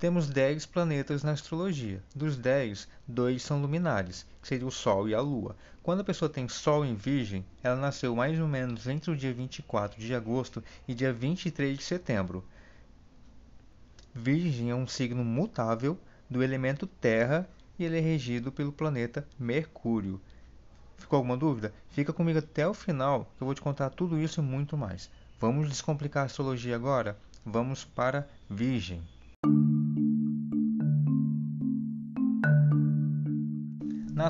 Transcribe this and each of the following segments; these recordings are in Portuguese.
temos 10 planetas na astrologia. Dos 10, dois são luminares, que seria o Sol e a Lua. Quando a pessoa tem Sol em Virgem, ela nasceu mais ou menos entre o dia 24 de agosto e dia 23 de setembro. Virgem é um signo mutável do elemento Terra e ele é regido pelo planeta Mercúrio. Ficou alguma dúvida? Fica comigo até o final que eu vou te contar tudo isso e muito mais. Vamos descomplicar a astrologia agora? Vamos para Virgem.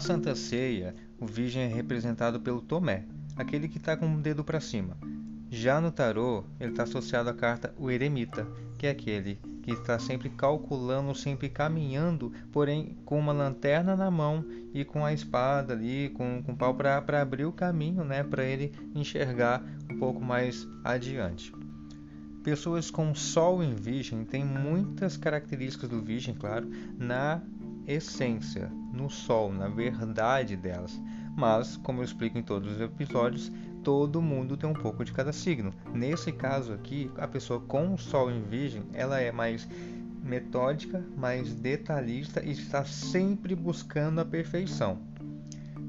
Na Santa Ceia, o Virgem é representado pelo Tomé, aquele que está com o dedo para cima. Já no tarô, ele está associado à carta o Eremita, que é aquele que está sempre calculando, sempre caminhando, porém com uma lanterna na mão e com a espada ali, com, com o pau para abrir o caminho, né, para ele enxergar um pouco mais adiante. Pessoas com Sol em Virgem têm muitas características do Virgem, claro, na essência, no Sol, na verdade delas. Mas, como eu explico em todos os episódios, todo mundo tem um pouco de cada signo. Nesse caso aqui, a pessoa com o Sol em Virgem, ela é mais metódica, mais detalhista e está sempre buscando a perfeição.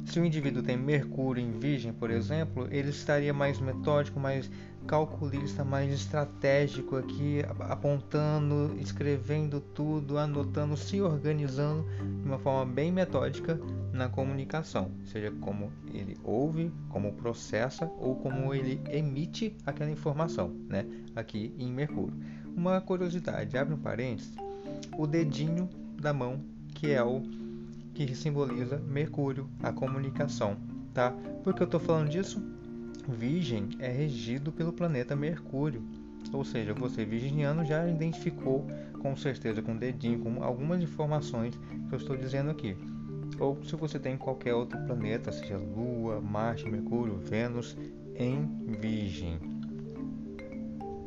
Se o indivíduo tem Mercúrio em Virgem, por exemplo, ele estaria mais metódico, mais calculista, mais estratégico aqui, apontando, escrevendo tudo, anotando, se organizando de uma forma bem metódica na comunicação, seja como ele ouve, como processa ou como ele emite aquela informação, né? Aqui em Mercúrio. Uma curiosidade, abre um parênteses, o dedinho da mão que é o que simboliza Mercúrio, a comunicação, tá? Por que eu estou falando disso? Virgem é regido pelo planeta Mercúrio. Ou seja, você virginiano já identificou com certeza com o dedinho, com algumas informações que eu estou dizendo aqui. Ou se você tem qualquer outro planeta, seja Lua, Marte, Mercúrio, Vênus, em Virgem.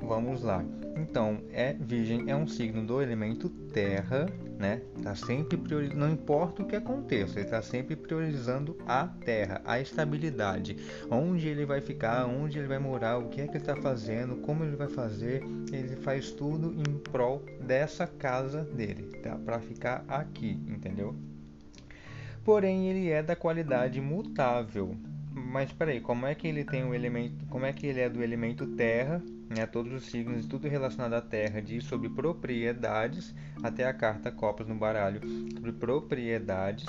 Vamos lá. Então, é Virgem é um signo do elemento Terra, né? Tá sempre priorizando, não importa o que aconteça, ele está sempre priorizando a Terra, a estabilidade, onde ele vai ficar, onde ele vai morar, o que é que ele está fazendo, como ele vai fazer, ele faz tudo em prol dessa casa dele, tá? Para ficar aqui, entendeu? Porém, ele é da qualidade mutável. Mas peraí, como é que ele tem o elemento, como é que ele é do elemento Terra né, todos os signos e tudo relacionado à Terra diz sobre propriedades, até a carta Copas no baralho, sobre propriedades,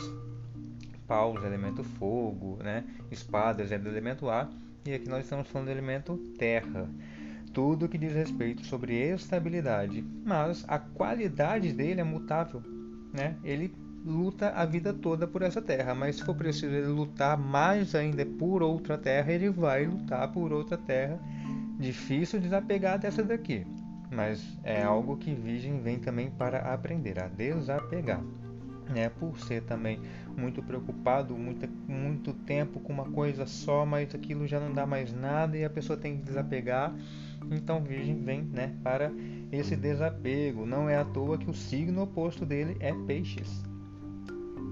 paus, elemento fogo, né, espadas é do elemento ar, e aqui nós estamos falando do elemento terra. Tudo que diz respeito sobre estabilidade, mas a qualidade dele é mutável, né? Ele luta a vida toda por essa terra, mas se for preciso ele lutar mais ainda por outra terra, ele vai lutar por outra terra Difícil desapegar dessa daqui, mas é algo que Virgem vem também para aprender a desapegar. Né, por ser também muito preocupado, muito, muito tempo com uma coisa só, mas aquilo já não dá mais nada e a pessoa tem que desapegar. Então, Virgem vem né, para esse desapego. Não é à toa que o signo oposto dele é Peixes.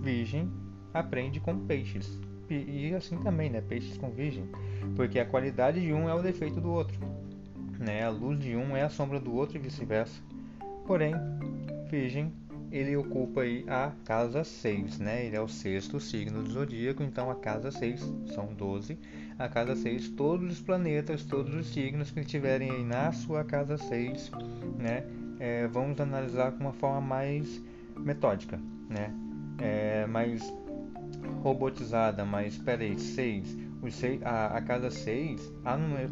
Virgem aprende com Peixes e assim também, né? Peixes com virgem, porque a qualidade de um é o defeito do outro. Né? A luz de um é a sombra do outro e vice-versa. Porém, Virgem, ele ocupa aí a casa 6, né? Ele é o sexto signo do zodíaco, então a casa 6 são 12. A casa 6, todos os planetas, todos os signos que estiverem aí na sua casa 6, né? É, vamos analisar com uma forma mais metódica, né? É, mais robotizada, mas peraí, 6 Seis, a, a, casa 6,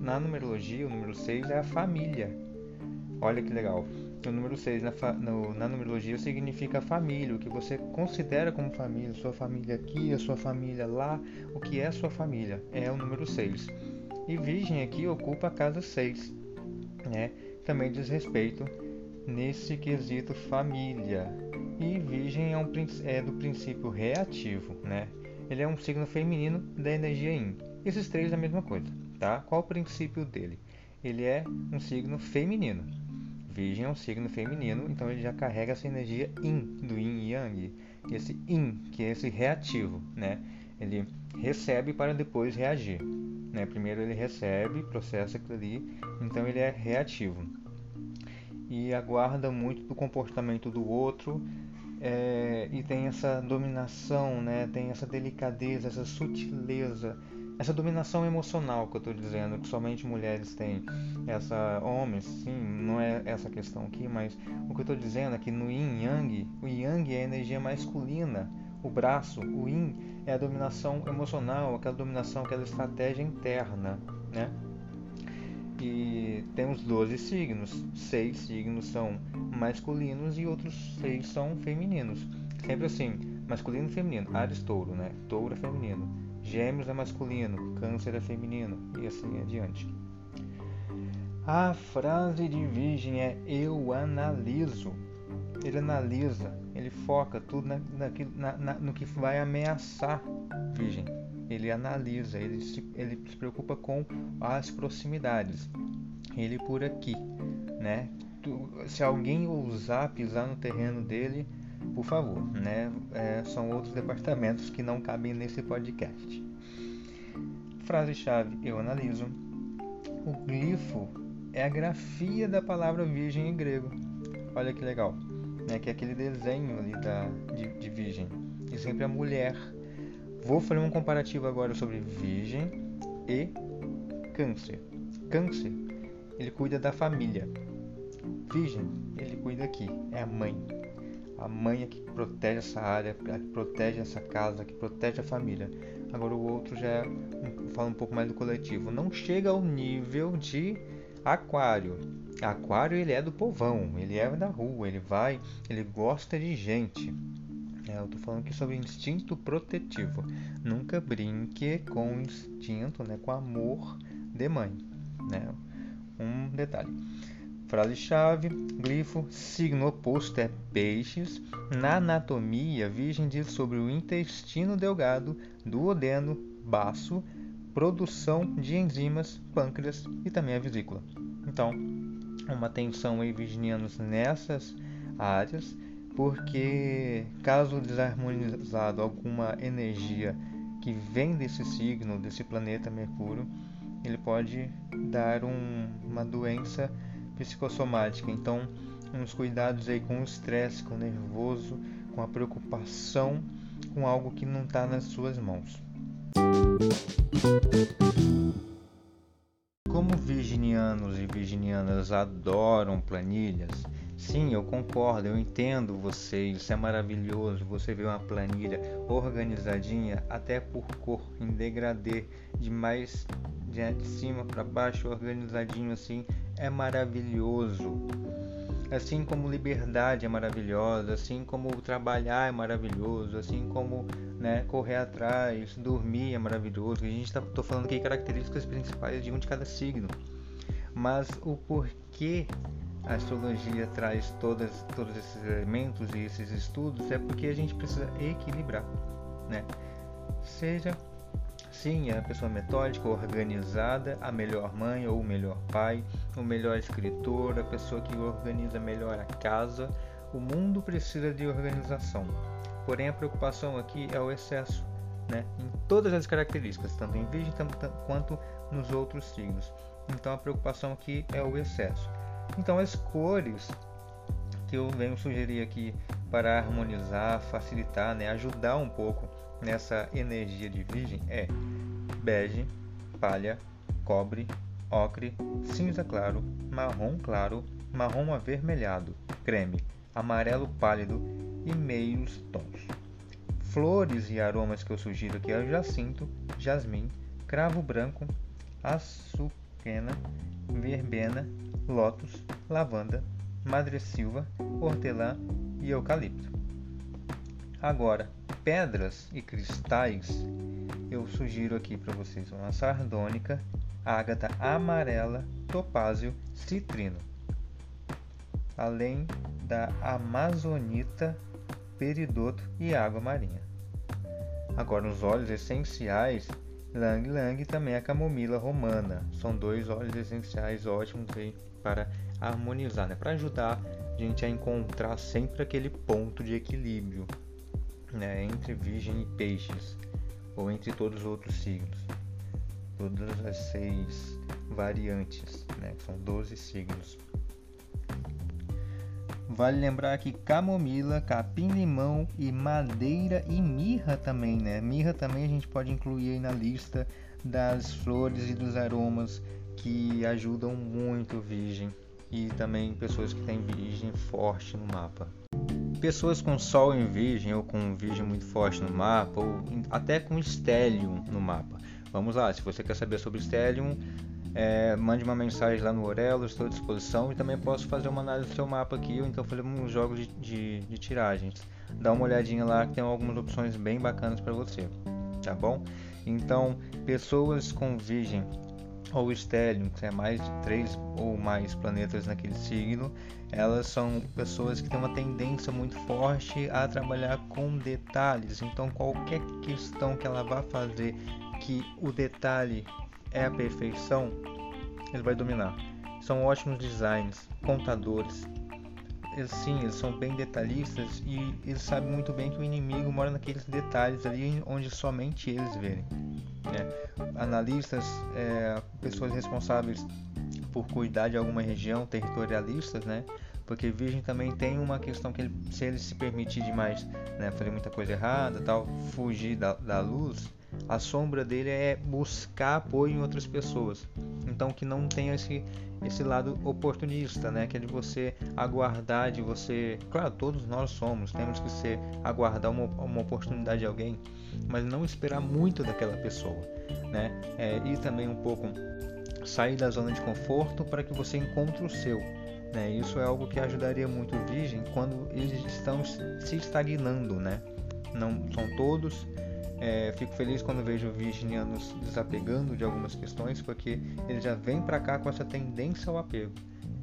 na numerologia, o número 6 é a família. Olha que legal. O número 6 na, no, na numerologia significa família, o que você considera como família, sua família aqui, a sua família lá, o que é sua família, é o número 6. E Virgem aqui ocupa a casa 6, né? também diz respeito nesse quesito família. E Virgem é, um, é do princípio reativo, né? Ele é um signo feminino da energia Yin. Esses três é a mesma coisa, tá? Qual o princípio dele? Ele é um signo feminino. Virgem é um signo feminino, então ele já carrega essa energia Yin, do Yin Yang. Esse Yin, que é esse reativo, né? Ele recebe para depois reagir. Né? Primeiro ele recebe, processa aquilo ali, então ele é reativo. e aguarda muito do comportamento do outro é, e tem essa dominação, né? Tem essa delicadeza, essa sutileza, essa dominação emocional que eu estou dizendo que somente mulheres têm. Essa homens, sim, não é essa questão aqui, mas o que eu estou dizendo é que no Yin Yang, o Yang é a energia masculina, o braço, o Yin é a dominação emocional, aquela dominação, aquela estratégia interna, né? E temos 12 signos, seis signos são masculinos e outros seis são femininos. Sempre assim, masculino e feminino. Ares, touro, né? Touro é feminino. Gêmeos é masculino, câncer é feminino e assim adiante. A frase de virgem é eu analiso. Ele analisa, ele foca tudo na, na, na, no que vai ameaçar virgem ele analisa, ele se, ele se preocupa com as proximidades. Ele por aqui, né? Tu, se alguém ousar pisar no terreno dele, por favor, né? É, são outros departamentos que não cabem nesse podcast. Frase-chave: Eu analiso. O glifo é a grafia da palavra virgem em grego. Olha que legal, né? Que é aquele desenho ali da, de, de virgem. E sempre a mulher Vou fazer um comparativo agora sobre Virgem e Câncer. Câncer, ele cuida da família. Virgem, ele cuida aqui, é a mãe. A mãe é que protege essa área, que protege essa casa, que protege a família. Agora o outro já é, fala um pouco mais do coletivo. Não chega ao nível de Aquário. Aquário ele é do povão, ele é da rua, ele vai, ele gosta de gente. É, eu tô falando aqui sobre instinto protetivo. Nunca brinque com instinto, né, com amor de mãe, né? Um detalhe. Frase-chave, glifo, signo oposto é peixes. Na anatomia, Virgem diz sobre o intestino delgado, duodeno, baço, produção de enzimas, pâncreas e também a vesícula. Então, uma atenção aí, virginianos, nessas áreas porque caso desarmonizado alguma energia que vem desse signo, desse planeta Mercúrio, ele pode dar um, uma doença psicossomática. Então, uns cuidados aí com o estresse, com o nervoso, com a preocupação com algo que não está nas suas mãos. Como virginianos e virginianas adoram planilhas, Sim, eu concordo, eu entendo você, isso é maravilhoso. Você vê uma planilha organizadinha, até por cor, em degradê, de mais de cima para baixo, organizadinho assim, é maravilhoso. Assim como liberdade é maravilhosa, assim como trabalhar é maravilhoso, assim como né, correr atrás, dormir é maravilhoso. A gente está falando aqui características principais de um de cada signo. Mas o porquê a astrologia traz todas, todos esses elementos e esses estudos é porque a gente precisa equilibrar, né? Seja sim a pessoa metódica, organizada, a melhor mãe ou o melhor pai, o melhor escritor, a pessoa que organiza melhor a casa. O mundo precisa de organização. Porém, a preocupação aqui é o excesso, né? Em todas as características, tanto em Virgem quanto nos outros signos. Então, a preocupação aqui é o excesso. Então as cores que eu venho sugerir aqui para harmonizar, facilitar, né, ajudar um pouco nessa energia de virgem é bege, palha, cobre, ocre, cinza claro, marrom claro, marrom avermelhado, creme, amarelo pálido e meios tons. Flores e aromas que eu sugiro aqui é jacinto, jasmim, cravo branco, açucena, verbena, lótus, lavanda, madressilva, hortelã e eucalipto. Agora, pedras e cristais, eu sugiro aqui para vocês uma sardônica, ágata amarela, topázio, citrino. Além da amazonita, peridoto e água marinha. Agora, os óleos essenciais Lang Lang também a camomila romana. São dois óleos essenciais ótimos aí para harmonizar, né? para ajudar a gente a encontrar sempre aquele ponto de equilíbrio né? entre Virgem e Peixes, ou entre todos os outros signos. Todas as seis variantes, né? que são 12 signos. Vale lembrar que camomila, capim-limão e madeira e mirra também, né? Mirra também a gente pode incluir aí na lista das flores e dos aromas que ajudam muito virgem e também pessoas que têm virgem forte no mapa. Pessoas com sol em virgem ou com virgem muito forte no mapa ou até com stellium no mapa. Vamos lá, se você quer saber sobre stellium, é, mande uma mensagem lá no Orelo, estou à disposição e também posso fazer uma análise do seu mapa aqui ou então fazer uns jogos de, de, de tiragens. Dá uma olhadinha lá que tem algumas opções bem bacanas para você, tá bom? Então, pessoas com virgem ou estélio, que é mais de três ou mais planetas naquele signo, elas são pessoas que têm uma tendência muito forte a trabalhar com detalhes. Então, qualquer questão que ela vá fazer que o detalhe é a perfeição, ele vai dominar. São ótimos designs, contadores. Eles, sim, eles são bem detalhistas e eles sabem muito bem que o inimigo mora naqueles detalhes ali onde somente eles verem. Né? Analistas, é, pessoas responsáveis por cuidar de alguma região, territorialistas, né? Porque Virgem também tem uma questão que ele, se ele se permitir demais, né, fazer muita coisa errada, tal, fugir da, da luz, a sombra dele é buscar apoio em outras pessoas. Então que não tenha esse esse lado oportunista, né? Que é de você aguardar, de você, claro, todos nós somos, temos que ser aguardar uma, uma oportunidade de alguém, mas não esperar muito daquela pessoa, né? É, e também um pouco sair da zona de conforto para que você encontre o seu. Né? Isso é algo que ajudaria muito o virgem quando eles estão se estagnando, né? Não são todos, é, fico feliz quando vejo virginianos desapegando de algumas questões, porque eles já vêm para cá com essa tendência ao apego.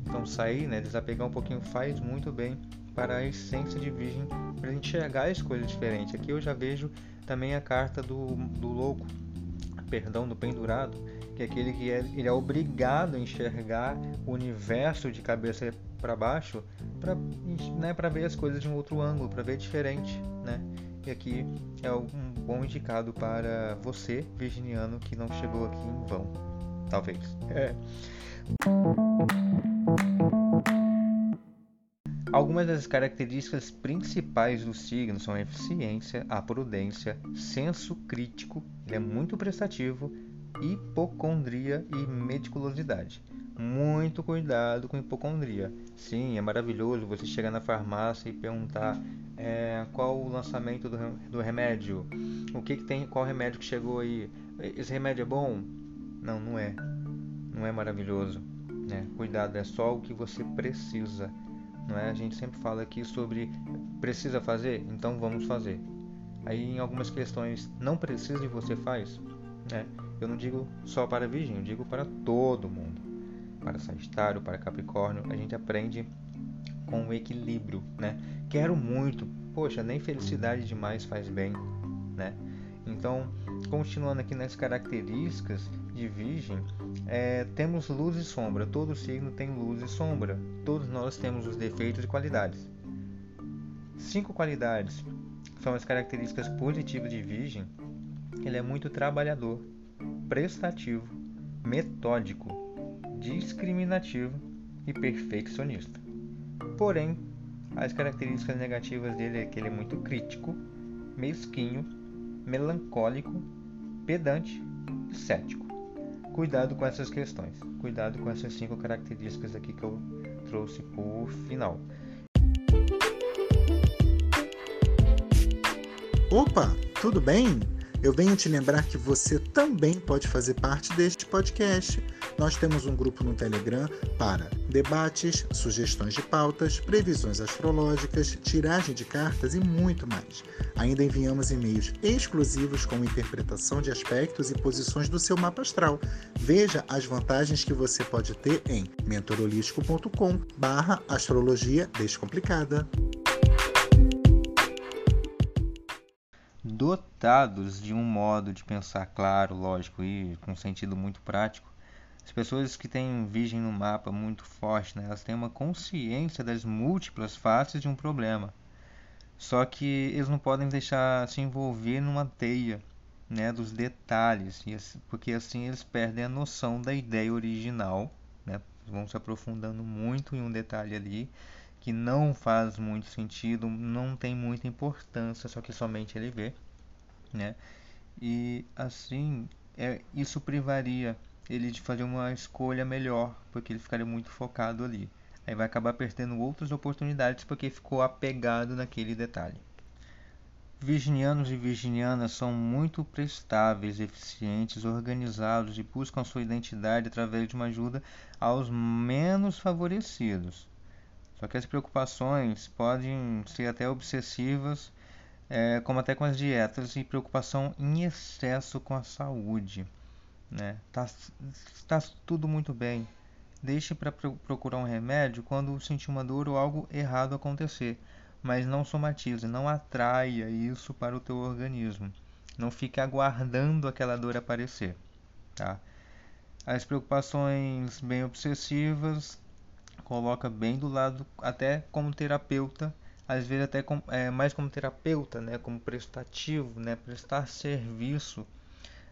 Então sair, né, desapegar um pouquinho faz muito bem para a essência de virgem, para a gente enxergar as coisas diferentes. Aqui eu já vejo também a carta do, do louco, perdão, do pendurado, que é aquele que é, ele é obrigado a enxergar o universo de cabeça para baixo para né, ver as coisas de um outro ângulo, para ver diferente, né? E aqui é um bom indicado para você, virginiano, que não chegou aqui em vão. Talvez. É. Algumas das características principais do signo são a eficiência, a prudência, senso crítico, ele é muito prestativo, hipocondria e meticulosidade. Muito cuidado com hipocondria. Sim, é maravilhoso você chegar na farmácia e perguntar é, qual o lançamento do, do remédio, o que, que tem, qual remédio que chegou aí, esse remédio é bom? Não, não é. Não é maravilhoso. Né? Cuidado, é só o que você precisa. Não é? A gente sempre fala aqui sobre precisa fazer, então vamos fazer. Aí em algumas questões não precisa e você faz. Né? Eu não digo só para Virgem, eu digo para todo mundo. Para Sagitário, para Capricórnio, a gente aprende com o equilíbrio, né? Quero muito, poxa, nem felicidade demais faz bem, né? Então, continuando aqui nas características de Virgem, é, temos luz e sombra. Todo signo tem luz e sombra. Todos nós temos os defeitos e qualidades. Cinco qualidades são as características positivas de Virgem. Ele é muito trabalhador, prestativo, metódico, discriminativo e perfeccionista. Porém, as características negativas dele é que ele é muito crítico, mesquinho, melancólico, pedante e cético. Cuidado com essas questões. Cuidado com essas cinco características aqui que eu trouxe por final. Opa, tudo bem? Eu venho te lembrar que você também pode fazer parte deste podcast. Nós temos um grupo no Telegram para debates, sugestões de pautas, previsões astrológicas, tiragem de cartas e muito mais. Ainda enviamos e-mails exclusivos com interpretação de aspectos e posições do seu mapa astral. Veja as vantagens que você pode ter em mentorolístico.com/astrologia descomplicada. dotados de um modo de pensar claro, lógico e com sentido muito prático, as pessoas que têm virgem no mapa muito forte, né, elas têm uma consciência das múltiplas faces de um problema. Só que eles não podem deixar se envolver numa teia né, dos detalhes, porque assim eles perdem a noção da ideia original, né, vão se aprofundando muito em um detalhe ali que não faz muito sentido, não tem muita importância, só que somente ele vê, né? E assim, é, isso privaria ele de fazer uma escolha melhor, porque ele ficaria muito focado ali. Aí vai acabar perdendo outras oportunidades porque ficou apegado naquele detalhe. Virginianos e virginianas são muito prestáveis, eficientes, organizados e buscam sua identidade através de uma ajuda aos menos favorecidos. Só que as preocupações podem ser até obsessivas, é, como até com as dietas e preocupação em excesso com a saúde. Né? Tá, tá tudo muito bem, Deixe para procurar um remédio quando sentir uma dor ou algo errado acontecer, mas não somatize, não atraia isso para o teu organismo. Não fique aguardando aquela dor aparecer, tá? As preocupações bem obsessivas coloca bem do lado até como terapeuta, às vezes até com, é, mais como terapeuta, né, como prestativo, né, prestar serviço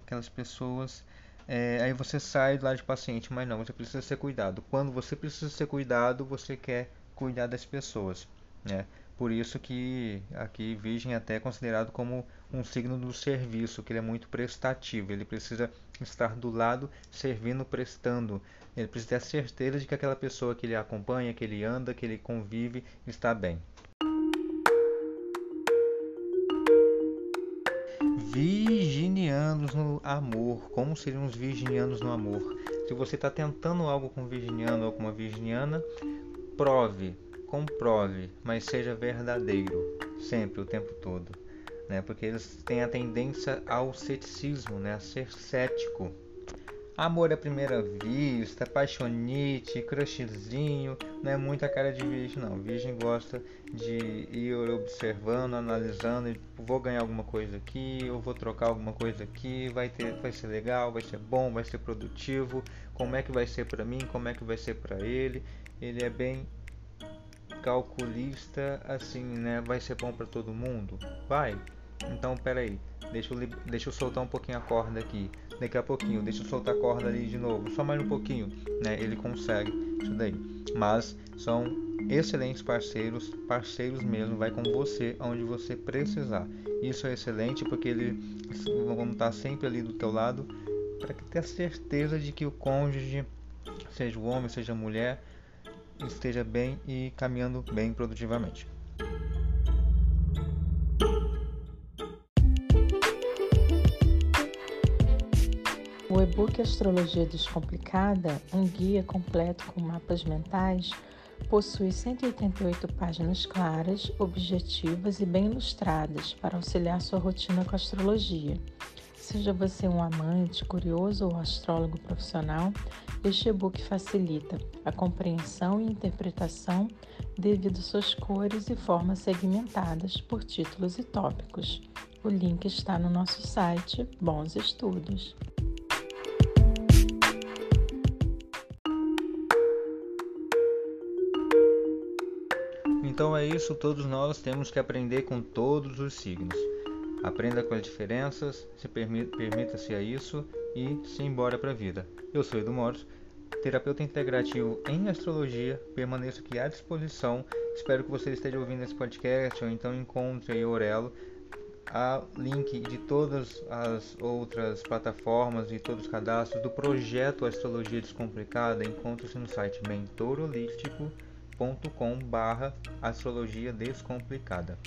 aquelas pessoas é, aí você sai lá de paciente, mas não, você precisa ser cuidado. Quando você precisa ser cuidado, você quer cuidar das pessoas, né? Por isso que aqui Virgem é até considerado como um signo do serviço, que ele é muito prestativo, ele precisa estar do lado, servindo, prestando. Ele precisa ter certeza de que aquela pessoa que ele acompanha, que ele anda, que ele convive, está bem. Virginianos no amor. Como seriam os virginianos no amor? Se você está tentando algo com um virginiano ou com uma virginiana, prove, comprove, mas seja verdadeiro, sempre, o tempo todo. Né? Porque eles têm a tendência ao ceticismo, né? a ser cético. Amor à primeira vista, paixonite, crushzinho, não é muita cara de virgem não. Virgem gosta de ir observando, analisando, vou ganhar alguma coisa aqui, eu vou trocar alguma coisa aqui, vai ter, vai ser legal, vai ser bom, vai ser produtivo, como é que vai ser para mim, como é que vai ser para ele. Ele é bem calculista assim, né? Vai ser bom para todo mundo? Vai. Então, peraí, deixa eu, deixa eu soltar um pouquinho a corda aqui daqui a pouquinho, deixa eu soltar a corda ali de novo, só mais um pouquinho, né? Ele consegue isso daí. Mas são excelentes parceiros, parceiros mesmo, vai com você onde você precisar. Isso é excelente porque eles vão estar sempre ali do teu lado para ter a certeza de que o cônjuge, seja o homem, seja a mulher, esteja bem e caminhando bem produtivamente. O e-book Astrologia Descomplicada, um guia completo com mapas mentais, possui 188 páginas claras, objetivas e bem ilustradas para auxiliar sua rotina com a astrologia. Seja você um amante, curioso ou astrólogo profissional, este e-book facilita a compreensão e interpretação devido suas cores e formas segmentadas por títulos e tópicos. O link está no nosso site. Bons estudos! Então é isso, todos nós temos que aprender com todos os signos. Aprenda com as diferenças, se permita-se a isso e se embora para a vida. Eu sou Edu Moros, terapeuta integrativo em astrologia, permaneço aqui à disposição. Espero que você esteja ouvindo esse podcast ou então encontre aí Orelo. A link de todas as outras plataformas e todos os cadastros do projeto Astrologia Descomplicada encontra-se no site Mentor Holístico barra astrologia descomplicada.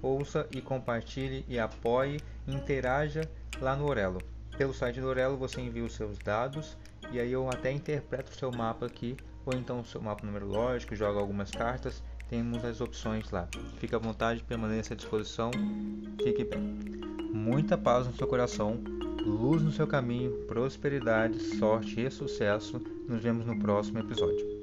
Ouça e compartilhe e apoie interaja lá no Orelo. Pelo site do Orelo você envia os seus dados e aí eu até interpreto o seu mapa aqui ou então o seu mapa numerológico, joga algumas cartas, temos as opções lá. Fique à vontade, permaneça à disposição, fique bem. Muita paz no seu coração, luz no seu caminho, prosperidade, sorte e sucesso. Nos vemos no próximo episódio.